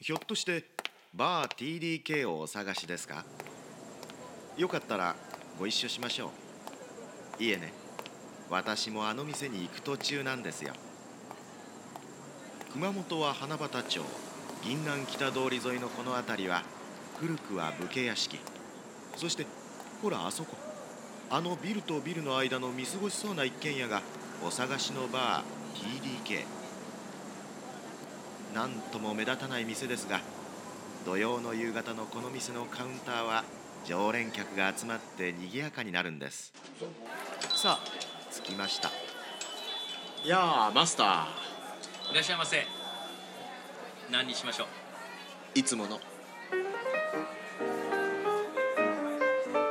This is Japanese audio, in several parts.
ひょっとしてバー TDK をお探しですか？よかったらご一緒しましょう。いえね。私もあの店に行く途中なんですよ。熊本は花畑町。銀南北通り沿いのこの辺りは古くは武家屋敷。そしてほらあそこ。あのビルとビルの間の見過ごしそうな一軒家がお探しのバー TDK なんとも目立たない店ですが土曜の夕方のこの店のカウンターは常連客が集まって賑やかになるんです。さあ着きました。いやーマスタいらっしゃいませ。何にしましょう？ーいつもの。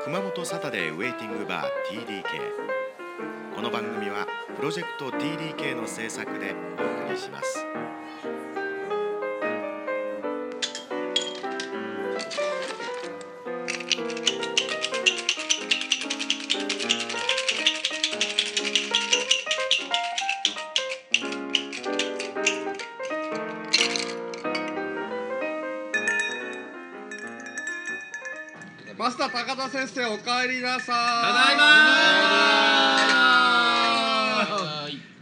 熊本サタデーウェイティングバー TDK この番組はプロジェクト TDK の制作でお送りします先生お帰りなさい。ただいま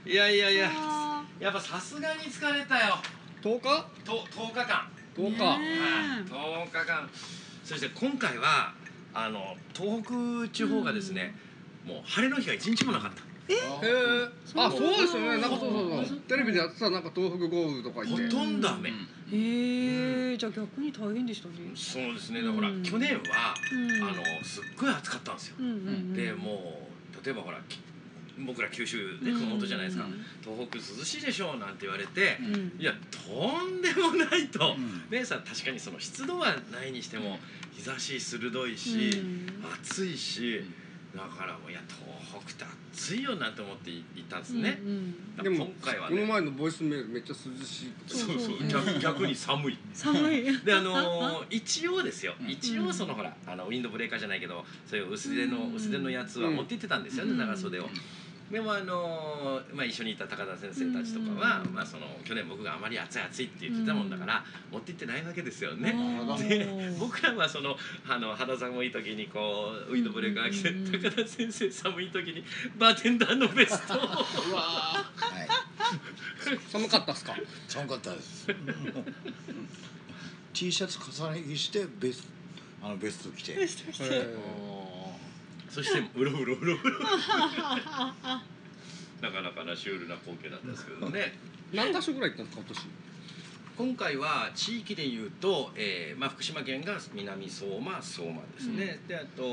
ーいやいやいや。やっぱさすがに疲れたよ。10日？と10日間。10日。はい。10日間。そして今回はあの東北地方がですね、もう晴れの日が一日もなかった。へえあそうですよね。なんかそうそうそう。テレビでやってたなんか東北豪雨とか言ほって。とんど雨、へえ、じゃあ逆に大変でしたね。そうですね。だから、うん。去年は、うん。あのすっごい暑かったんですよ、うんうんうん。でもう例えばほらき僕ら九州で熊本じゃないですか、うん東北涼しいでしょうなんて言われて、うん。いやとんでもないと、姉さん確かにその湿度はないにしても日差し鋭いし、うん。暑いし、だからもういや東北って暑いよなんて思って行ったんですね、うんうん。だからでも今回はこのね前のボイスメールめっちゃ涼しいそうそう。うん逆逆に寒い。寒い。であのー一応ですよ。一うん。応そのほらあのウィンドブレーカーじゃないけどそういう薄手のうん。薄手のやつは持って行ってたんですよね。うん。長袖を。でもあのーまあ、一緒にいた高田先生たちとかは、うん。まあ、その去年僕があまり暑い暑いって言ってたもんだから、持って行ってないわけですよね。うんで僕らはそのあの肌寒い時にこうウィンドブレーカー着て、うん。高田先生寒い時にバーテンダーのベストを。はい、寒かったっすか？寒かったです。T シャツ重ね着してベスあのベスト着て。へえそしてうろうろうろうろなかなかなシュールな光景だったんですけどね何箇所ぐらい行ったんですか今年今回は地域でいうと、えーまあ、福島県が南相馬相馬ですね、であと、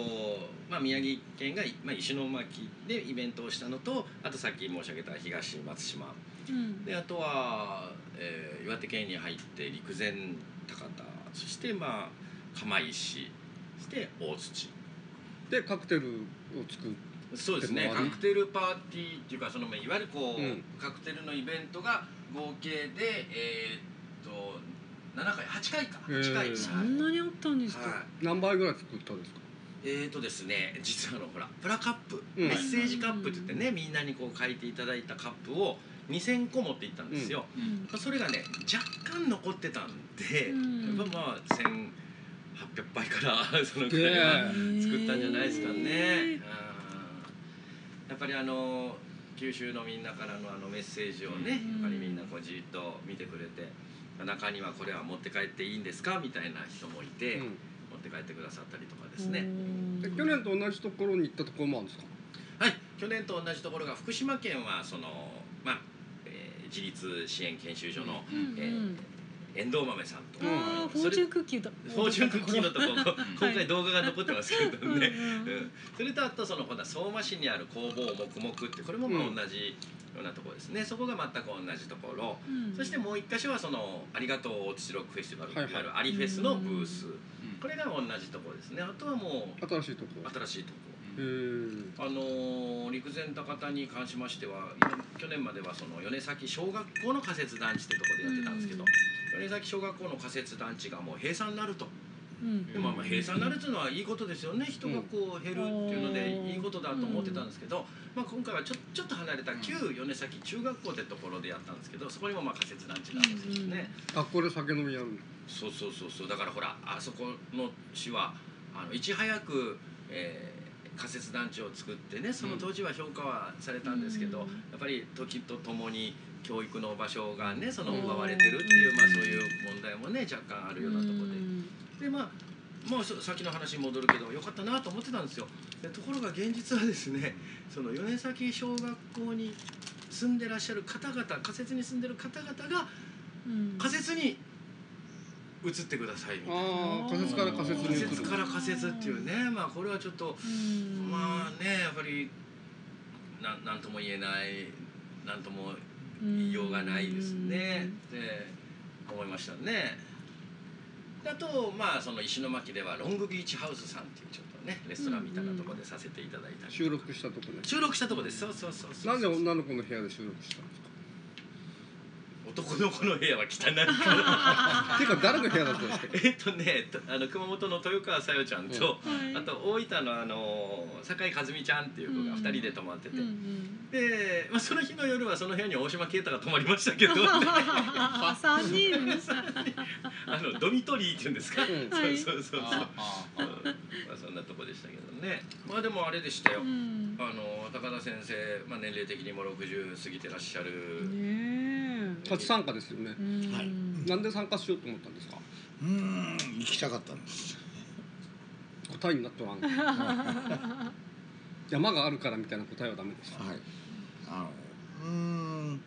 まあ、宮城県が、まあ、石巻でイベントをしたのとあとさっき申し上げた東松島うん。であとは、えー岩手県に入って陸前高田そしてまあ釜石そして大土でカクテルを作るそうですね。カクテルパーティーっていうかそのまあいわゆるこう、うん。カクテルのイベントが合計でえーっと7回8回か8回へー。そんなにあったんですか？は何杯ぐらい作ったんですか？い、えーっとですね実はあのほらプラカップ、うん。メッセージカップって言ってねみんなにこう書いていただいたカップを2000個持っていったんですよ、うん。それがね若干残ってたんで、うん。やっぱまあ1800杯から そのくらいは作ったんじゃないですかね。うん。やっぱりあの九州のみんなからのあのメッセージをね、やっぱりみんなこうじっと見てくれて中にはこれは持って帰っていいんですか？みたいな人もいて、うん。持って帰ってくださったりとかですね。で去年と同じところに行ったところもあるんですか？はい、去年と同じところが福島県はそのまあ、えー自立支援研修所の、うん。えー遠藤豆さんと、ああ、フォそれーチュンクッキーだ。フォーチュンクッキーのとこ今回動画が残ってますけどね、それとあとその今度は相馬市にある工房黙々ってこれもまあうん。同じようなところですね、そこが全く同じところ、うん。そしてもう一箇所はそのありがとうおつしろくフェスティバル、はいはい。いわゆるアリフェスのブース、これが同じところですね。あとはもう新しいとこ。ろ新しいとこ。へえあのー陸前高田に関しましては今去年まではその米崎小学校の仮設団地ってところでやってたんですけど、米崎小学校の仮設団地がもう閉鎖になると。うん。でまあまあ閉鎖になるっていうのはいいことですよね。人がこう減るっていうのでいいことだと思ってたんですけど、まあ、今回はちょちょっと離れた旧米崎中学校ってところでやったんですけどそこにもまあ仮設団地があるんですよね。あこれ酒飲みやるそうそうそうそう。だからほらあそこの市はあのいち早く、えー仮設団地を作ってねその当時は評価はされたんですけど、うん。やっぱり時とともに教育の場所がねその奪われてるっていう、まあ、そういう問題もね若干あるようなところで。でまあもうそ先の話に戻るけどよかったなと思ってたんですよ。でところが現実はですね その米崎小学校に住んでらっしゃる方々仮設に住んでる方々がうん。仮設に移ってくださいみたいな。ああ仮設から仮設に仮設から仮設っていうねまあこれはちょっとうん。まあねやっぱりなんなんとも言えないなんとも言いようがないですね。って思いましたね。であとまあその石巻ではロングビーチハウスさんっていうちょっとねレストランみたいなところでさせていただいたり、収録したとこね。収録したとこです。そうそうそうそう。なんで女の子の部屋で収録したんですか？男の子の部屋は汚い。からていうか誰の部屋だったんですか？えっとねとあの熊本の豊川さよちゃんと、はい。あと大分のあの酒井和美ちゃんっていう子が2人で泊まってて、うんうん。で、まあ、その日の夜はその部屋に大島啓太が泊まりましたけど。三人。あのドミトリーっていうんですか、うんはい。そうそうそうそう。まあそんなとこでしたけどね。まあでもあれでしたよ、うん。あの高田先生、まあ、年齢的にも60過ぎてらっしゃる、ね初参加ですよね。はいなんで参加しようと思ったんですか？うーん行きたかったんです答えになっとらん。山があるからみたいな答えはダメですはい。あのうーん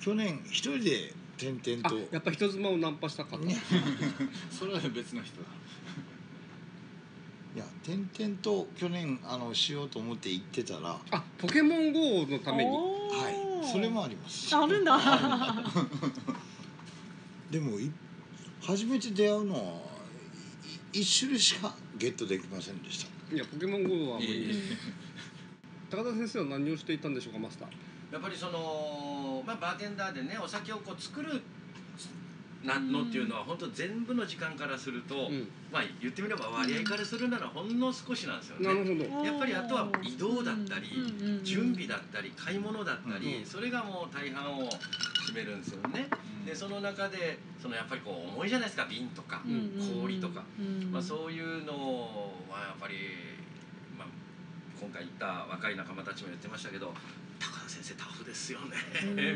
去年一人で転々あとやっぱ人妻をナンパしたかった、ね。それは別の人だ。いや転々と去年あのしようと思って行ってたら。はあポケモン GO のために。おー。いそれもあります。あるんだ。でもい初めて出会うのはい一種類しかゲットできませんでした。いやポケモン GO は無理いえいえ。高田先生は何をしていたんでしょうかマスター。やっぱりその、まあ、バーテンダーでねお酒をこう作るなのっていうのは本当全部の時間からすると、うん。まあ言ってみれば割合からするならほんの少しなんですよね。やっぱりあとは移動だったり、準備だったり買い物だったり、うんそれがもう大半を占めるんですよね。でその中でそのやっぱりこう重いじゃないですか瓶とか、うん氷とか、うんまあ、そういうのはやっぱり、まあ、今回行った若い仲間たちも言ってましたけど高田先生タフですよね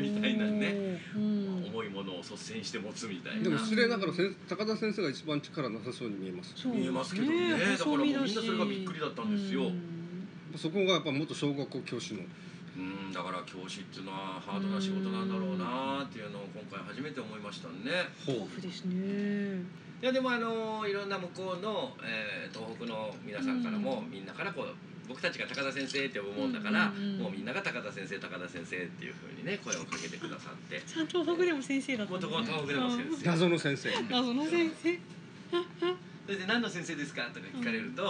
みたいなね、うん。重いものを率先して持つみたいな。でも。失礼ながら先高田先生が一番力なさそうに見えます。そう見えますけどね。だからもうみんなそれがびっくりだったんですよ。うん。そこがやっぱ元小学校教師の。うん。だから教師っていうのはハードな仕事なんだろうなっていうのを今回初めて思いましたね。タフですね。いやでもあのいろんな向こうの、えー東北の皆さんからも、みんなからこう僕たちが高田先生って呼ぶもんだから、うんうんうん。もうみんなが高田先生高田先生っていうふうにね声をかけてくださって。ちゃんと東北でも先生だったもうのとこ東北でも先生謎の先生。謎の先生。それで何の先生ですかとか聞かれると、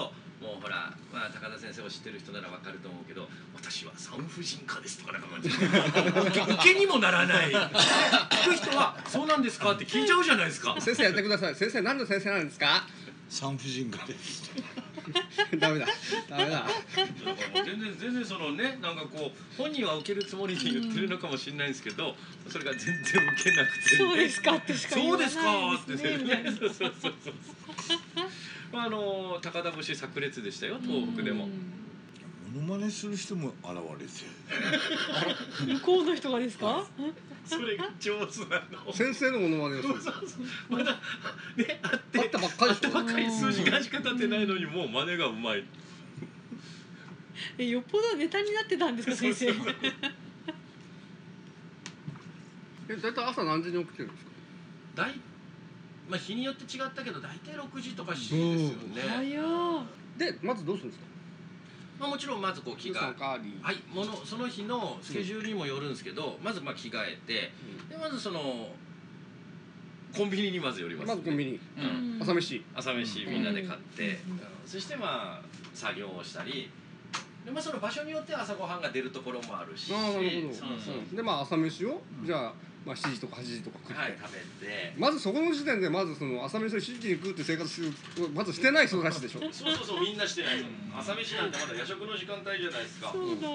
もうほら、まあ、高田先生を知ってる人ならわかると思うけど私は産婦人科ですとかなんか 受けにもならない。聞く人はそうなんですかって聞いちゃうじゃないですか。先生やってください。先生何の先生なんですか？産婦人科です ダメだ。ダメだ。全然全然そのねなんかこう本人は受けるつもりで言ってるのかもしれないんですけど、それが全然受けなくて、ね、そうですかってしか言わないそうですかってですねねそうそうそうそう。まああの高田節炸裂でしたよ東北でも、モノマネする人も現れて向こうの人がですか？それが上手なの。先生のものまねをする。まだねあって会ったばっかり会ったばっかり数時間しか経ってないのにもう真似がうまい。えよっぽどネタになってたんですか先生。え大体朝何時に起きてるんですか？大まあ日によって違ったけど大体6時とか7時ですよね、早ーでまずどうするんですか？まあ、もちろんまずこう着替え。はい、ものその日のスケジュールにもよるんですけど、まずまあ着替えてでまずそのコンビニにまず寄ります、まずコンビニ。うん。朝飯。朝飯みんなで買って、うん。うん。そしてまあ作業をしたりで、まあ、その場所によっては朝ごはんが出るところもあるしああなるほど。でまあ朝飯をじゃあまあ7時とか8時とか食って、はい食べて。まずそこの時点でまずその朝飯を7時に食うって生活するまずしてない人たちでしょ。そうそうそうみんなしてない。の朝飯なんてまだ夜食の時間帯じゃないですか。そうだ。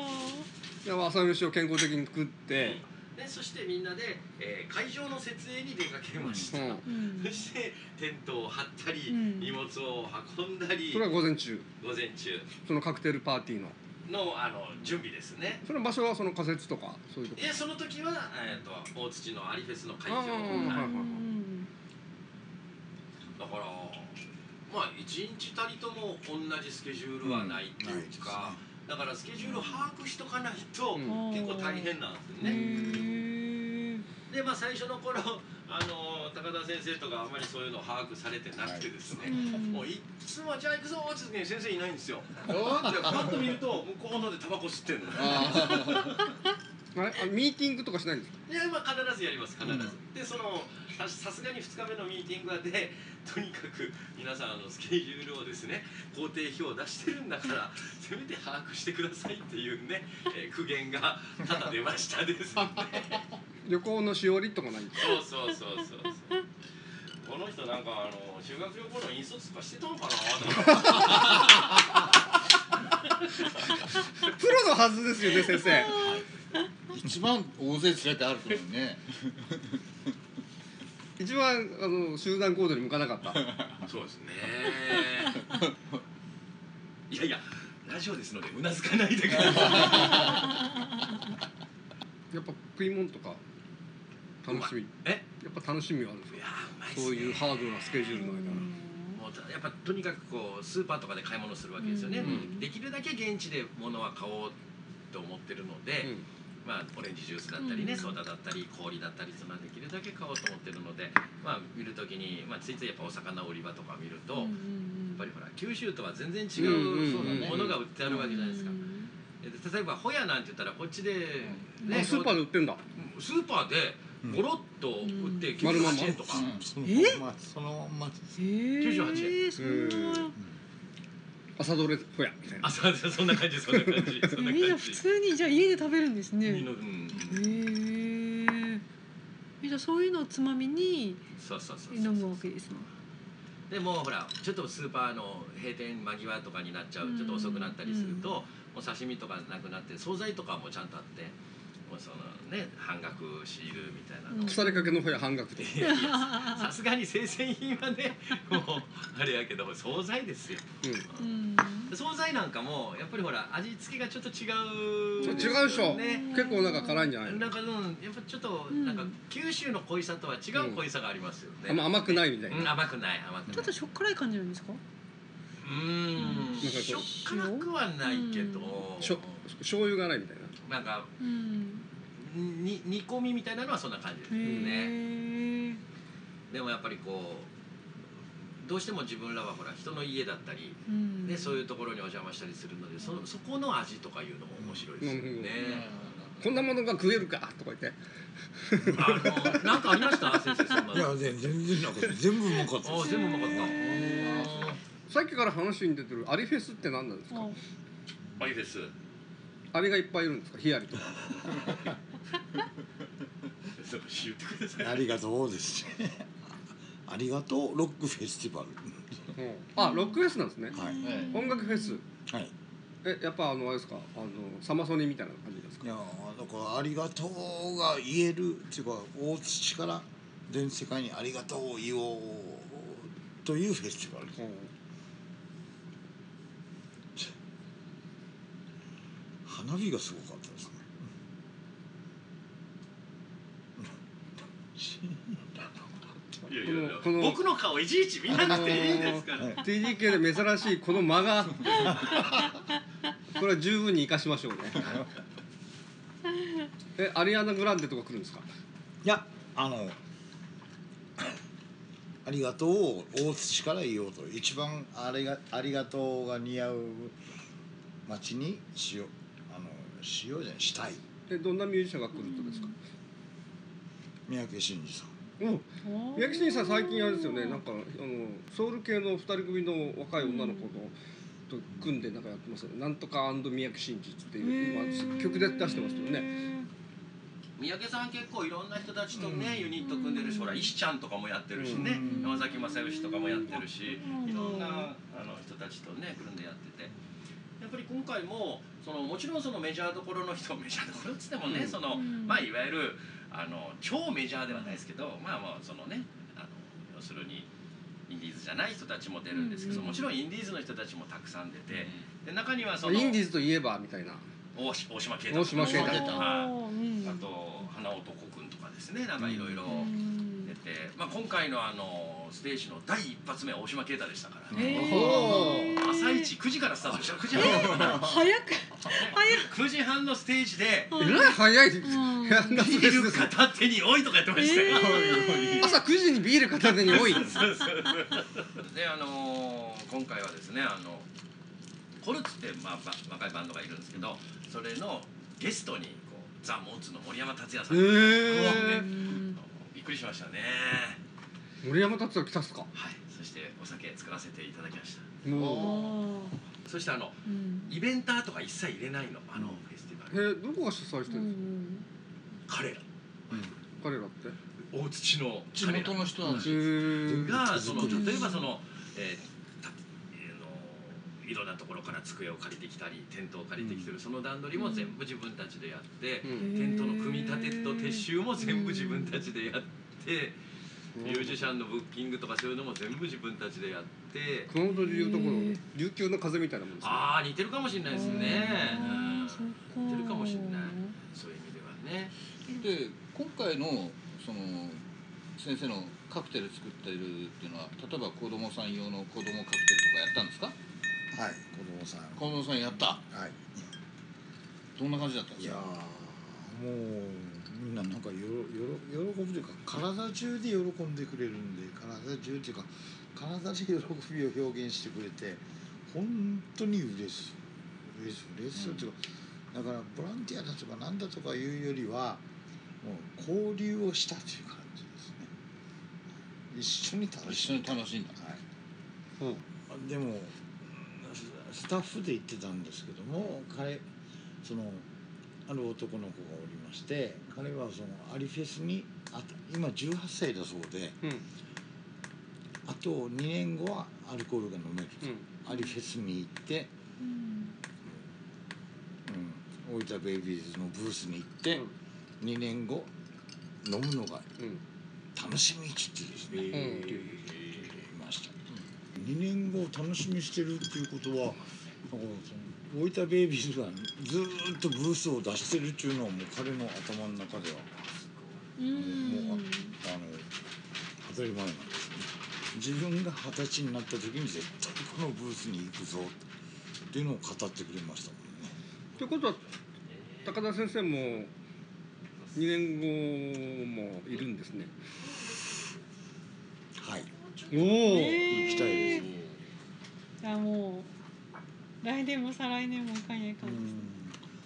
で朝飯を健康的に食って、でそしてみんなで、えー会場の設営に出かけました、うん。うん。そしてテントを張ったり、うん。荷物を運んだり。それは午前中。午前中。そのカクテルパーティーののあの準備ですね。その場所はその仮設とかそういうとこ？いやその時は、えー、と大土のアリフェスの会場。はいはいだからまあ一日たりとも同じスケジュールはないっていうか、だからスケジュールを把握しとかないと、うん。結構大変なんですよへね。ーでまあ最初の頃あの高田先生とかあんまりそういうのを把握されてなくてですね、うん。もういっつもじゃあ行くぞって時に先生いないんですよ。で？パッと見ると向こうのでタバコ吸ってんの。あ れ？あミーティングとかしないんですか？いやまあ必ずやります必ず、うん。でそのささすがに2日目のミーティングはで とにかく皆さんあのスケジュールをですね工程表を出してるんだから せめて把握してくださいっていうね、えー苦言がただ出ましたですね旅行のしおりとかないんですか？そうそうそう。そうそうこの人なんかあの修学旅行の引率とかしてたのかな？プロのはずですよね先生。一番大勢連れて歩くのにね。一番あの集団行動に向かなかった。そうですね。いやいやラジオですのでうなずかないでください。やっぱ食い物とか楽しみ。え？やっぱ楽しみはあるんですよそういうハードなスケジュールの間もうやっぱとにかくこうスーパーとかで買い物するわけですよね、うん。できるだけ現地で物は買おうと思ってるので、まあオレンジジュースだったりね、うん。ソーダだったり氷だったりそのできるだけ買おうと思ってるのでまあ見るときに、まあ、ついついやっぱお魚売り場とか見ると、やっぱりほら九州とは全然違うんうものが売ってあるわけじゃないですか、で例えばホヤなんて言ったらこっちで、あスーパーで売ってんだ。スーパーでゴロッと売ってうん丸まんま98円とか、そのえ？ままそのままへー。98そんな。朝どれほやみたいな。あそんな感じそんな感じ。そんなみんな感じ 普通にじゃあ家で食べるんですね。みんなうん。へえじゃあそういうのをつまみにそうそうそう飲むわけですね。でもほらちょっとスーパーの閉店間際とかになっちゃううんちょっと遅くなったりすると、もう刺身とかなくなって惣菜とかもちゃんとあってそのね半額シールみたいな腐りかけのほや半額でいやいやさすがに生鮮品はねもうあれやけど惣菜ですよ。うん。うん。惣菜なんかもやっぱりほら味付けがちょっと違う。そうですよ違うでしょ。ね。結構なんか辛いんじゃないの？なんかうんやっぱちょっとうんなん。か九州の濃いさとは違う濃いさがありますよね、あんま甘くないみたいうんな甘くない甘くない。ちょっとしょっ辛い感じなんですか？うーん。なんかこうしょっ辛くはないけど、しょ醤油がないみたいななんかうんに煮込みみたいなのはそんな感じですへねえでもやっぱりこうどうしても自分らはほら人の家だったり、うん。ね、そういうところにお邪魔したりするのでそそこの味とかいうのも面白いですようん。ね。こんなものが食えるかとか言って。あのなんかありました？先生そんなの。いや全全然なかった。全部うまかった全部うまかった。さっきから話に出てるアリフェスって何なんですか？ああいいです。アリがいっぱいいるんですか？ヒアリとか。ありがとうです。ありがとうロックフェスティバル。あロックフェスなんですね。はい。え音楽フェス。はい。えやっぱあのあれですか？あのサマソニみたいな感じですか？いやーだからありがとうが言えるっていうか大土から全世界にありがとうを言おうというフェスティバル。です花火がすごかったですね。いやいやいやこの僕の顔いちいち見なくていいですから。TDK で珍しいこの間が。これは十分に生かしましょうね。えアリアナ・グランデとか来るんですか？いやあのありがとうを大土から言おうと。一番あれがありがとうが似合う町にしようしようじゃないしたい。えどんなミュージシャンが来るとですか？三宅伸二さん。お宮城さん最近あれですよね。なんかあのソウル系の二人組の若い女の子のと組んでなんかやってますよね。なんとか宮城真実っていう今曲で出してますよね。三宅さん結構いろんな人たちとね、ユニット組んでるしほら石ちゃんとかもやってるしね、うん。山崎正義とかもやってるし、うん。いろんなあの人たちとね組んでやっててやっぱり今回もそのもちろんそのメジャーどころの人 メジャーどころっつってもね、うん。そのうん。まあいわゆるあの超メジャーではないですけどまあまあそのねあの要するにインディーズじゃない人たちも出るんですけど、うん。もちろんインディーズの人たちもたくさん出て、で中にはそのインディーズといえばみたいな。大島大島啓太大島啓太とかはいうんあと花男くんとかですねなんかいろいろうん出て、まあ、今回のあのステージの第一発目は大島啓太でしたからえね、ー。朝一9時からスタートした。9時半。から早く。9時半のステージでえらい。早いビールですね片手においとかやってましたよ、えー。朝9時にビール片手に多い。であのー今回はですねあのコルツって、まあ、ば若いバンドがいるんですけどそれのゲストにこうザ・モーツの森山達也さん。が来てへうんびっくりしましたね。森山達也来たっすか？はい。そしてお酒作らせていただきました。もあそしてあのーうん。イベンターとか一切入れないの？あのフェスティバル。えどこが主催してうるんですん彼ら。か彼らって？大土の地元の人なんですがその例えばその、えーいろんなところから机を借りてきたりテントを借りてきてる、その段取りも全部自分たちでやって、うん。テントの組み立てと撤収も全部自分たちでやって、ミュージシャンのブッキングとかそういうのも全部自分たちでやって。熊本でいうところ琉球の風みたいなもんですね。ああ似てるかもしれないですね、あうん。似てるかもしれない。そういう意味ではね。で今回のその先生のカクテル作ってるっていうのは例えば子供さん用の子供カクテルとかやったんですか？はい。子供さん。子供さんやった。はい。どんな感じだったんでいやすかーもうみんななんかよろよろ喜ぶというか体中で喜んでくれるんで体中っていうか体で喜びを表現してくれて本当に嬉しい嬉しい嬉しいっていうか、だからボランティアだとかなんだとかいうよりはもう交流をしたという感じですね一緒に楽しんだに楽しんだはいうんでもスタッフで行ってたんですけども彼そのある男の子がおりまして彼はそのアリフェスにあ今18歳だそうでうん。あと2年後はアルコールが飲めると、うん。アリフェスに行って、うん。うん、大分ベイビーズのブースに行って、2年後飲むのがうん。楽しみって言ってですね、うん。いました、2年後楽しみにしてるっていうことはなんかその大分ベイビーズがずーっとブースを出してるっていうのはもう彼の頭の中ではうんもうあの当たり前なんですね自分が二十歳になった時に絶対このブースに行くぞっていうのを語ってくれましたもんね。ということは高田先生も2年後もいるんですね。はい。おお、えー。行きたいです。じゃあもう来年も再来年も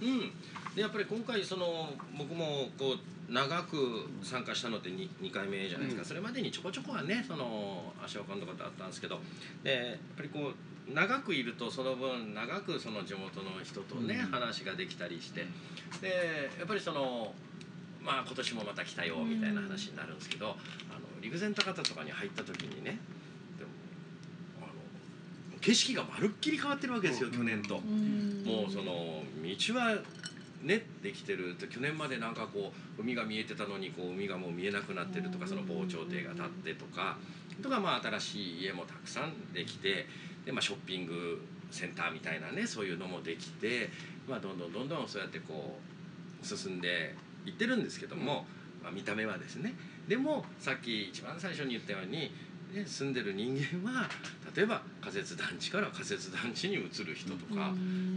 うん。でやっぱり今回その僕もこう長く参加したのって 2, 2回目じゃないですか、うん。それまでにちょこちょこはねその足を運んだことあったんですけど。でやっぱりこう長くいるとその分長くその地元の人とね、うん。話ができたりして。でやっぱりそのまあ今年もまた来たよみたいな話になるんですけど、あの陸前高田とかに入った時にね景色がまるっきり変わってるわけですよ、うん。去年と。うん。もうその道はねできてると去年までなんかこう海が見えてたのにこう海がもう見えなくなってるとかその防潮堤が立ってとかとかまあ新しい家もたくさんできてでまあショッピングセンターみたいなねそういうのもできてまあどんどんどんどんそうやってこう進んでいってるんですけども、まあ、見た目はですね。でもさっき一番最初に言ったように、ね、住んでる人間は例えば仮設団地から仮設団地に移る人とか。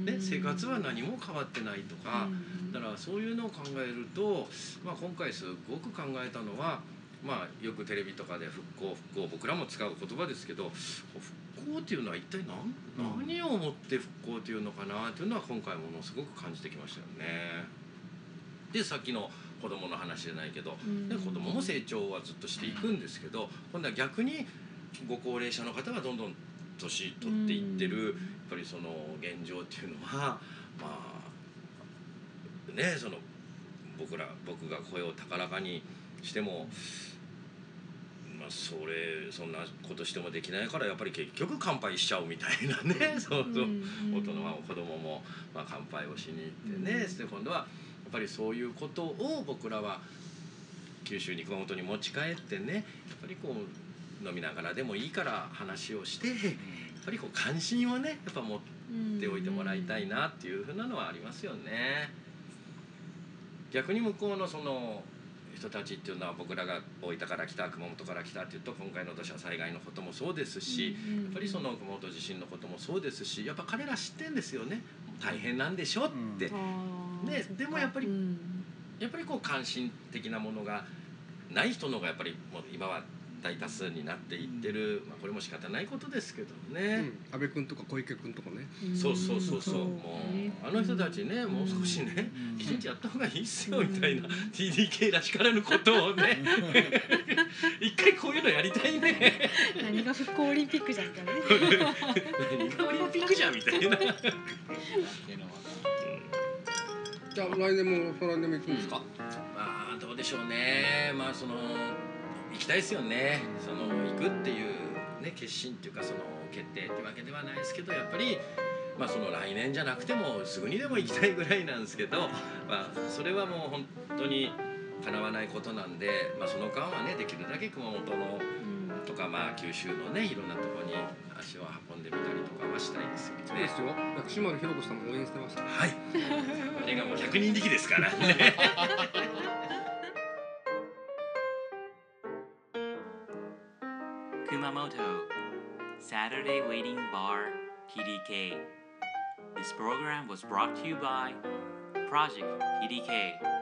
ね、生活は何も変わってないとか、だからそういうのを考えると、まあ、今回すごく考えたのは、まあ、よくテレビとかで復興復興僕らも使う言葉ですけど復興っていうのは一体何何をもって復興っていうのかなっていうのは今回ものすごく感じてきましたよね。でさっきの子供の話じゃないけど、うんね、子供も成長はずっとしていくんですけど今度は逆にご高齢者の方がどんどん年取っていってる、やっぱりその現状っていうのは まあねその僕ら僕が声を高らかにしてもまあそれそんなことしてもできないからやっぱり結局乾杯しちゃうみたいなね そうそう大人も子供もまあ乾杯をしに行ってね、うん。で今度はやっぱりそういうことを僕らは九州に熊本に持ち帰ってねやっぱりこう飲みながらでもいいから話をしてやっぱりこう関心をねやっぱ持っておいてもらいたいなっていうふうなのはありますよね。逆に向こうのその人たちっていうのは僕らが大分から来た熊本から来たっていうと今回の土砂災害のこともそうですし、やっぱりその熊本地震のこともそうですしやっぱ彼ら知ってんですよね。大変なんでしょって、ねでもやっぱりやっぱりこう関心的なものがない人の方がやっぱりもう今は大多数になっていってる、まあ、これも仕方ないことですけどね。うん。安倍君とか小池君とかね。そうそうそうそう、もうあの人たちねもう少しね、きちんとやった方がいいっすよみたいな、TDK らしからぬことをね。一回こういうのやりたいね。何が復興オリンピックじゃんかね何がオリンピックじゃんみたいな。じゃあ来年も再来年も行くんですか？まあどうでしょうね。まあその行きたいですよねその行くっていうね決心っていうかその決定ってわけではないですけどやっぱりまあその来年じゃなくてもすぐにでも行きたいぐらいなんですけど、まあ、それはもう本当に叶わないことなんで、まあ、その間はねできるだけ熊本のとかまあ九州のねいろんなところに足を運んでみたりとかはしたいですよねそうです。よ薬師丸ひろ子さんも応援してますはい。これがもう百人力ですからね。Kumamoto Saturday Waiting Bar TDK. This program was brought to you by Project TDK.